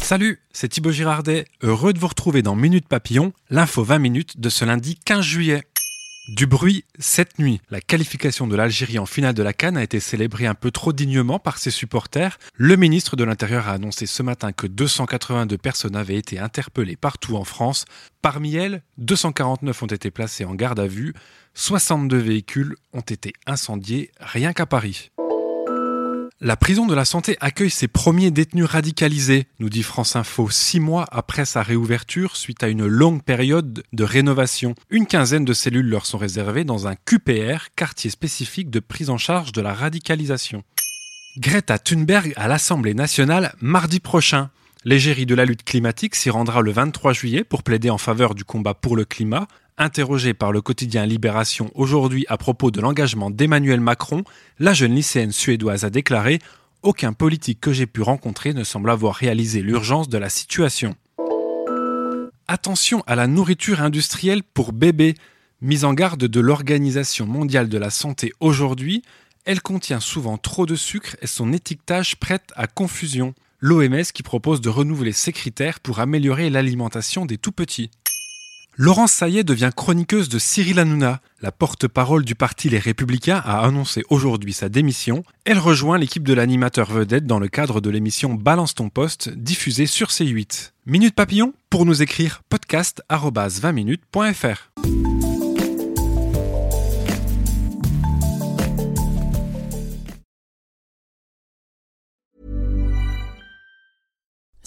Salut, c'est Thibaut Girardet, heureux de vous retrouver dans Minute Papillon, l'info 20 minutes de ce lundi 15 juillet. Du bruit cette nuit. La qualification de l'Algérie en finale de la Cannes a été célébrée un peu trop dignement par ses supporters. Le ministre de l'Intérieur a annoncé ce matin que 282 personnes avaient été interpellées partout en France. Parmi elles, 249 ont été placées en garde à vue. 62 véhicules ont été incendiés rien qu'à Paris. La prison de la santé accueille ses premiers détenus radicalisés, nous dit France Info, six mois après sa réouverture suite à une longue période de rénovation. Une quinzaine de cellules leur sont réservées dans un QPR, quartier spécifique de prise en charge de la radicalisation. Greta Thunberg à l'Assemblée nationale mardi prochain. L'égérie de la lutte climatique s'y rendra le 23 juillet pour plaider en faveur du combat pour le climat. Interrogée par le quotidien Libération aujourd'hui à propos de l'engagement d'Emmanuel Macron, la jeune lycéenne suédoise a déclaré Aucun politique que j'ai pu rencontrer ne semble avoir réalisé l'urgence de la situation. Attention à la nourriture industrielle pour bébés. Mise en garde de l'Organisation mondiale de la santé aujourd'hui, elle contient souvent trop de sucre et son étiquetage prête à confusion. L'OMS qui propose de renouveler ses critères pour améliorer l'alimentation des tout-petits. Laurence Saillet devient chroniqueuse de Cyril Hanouna. La porte-parole du parti Les Républicains a annoncé aujourd'hui sa démission. Elle rejoint l'équipe de l'animateur vedette dans le cadre de l'émission Balance ton poste diffusée sur C8. Minute Papillon pour nous écrire podcast 20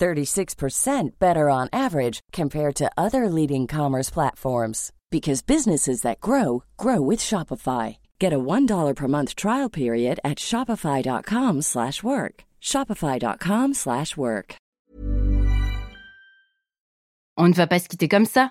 36% better on average compared to other leading commerce platforms because businesses that grow grow with Shopify. Get a $1 per month trial period at shopify.com/work. shopify.com/work. On ne va pas se quitter comme ça.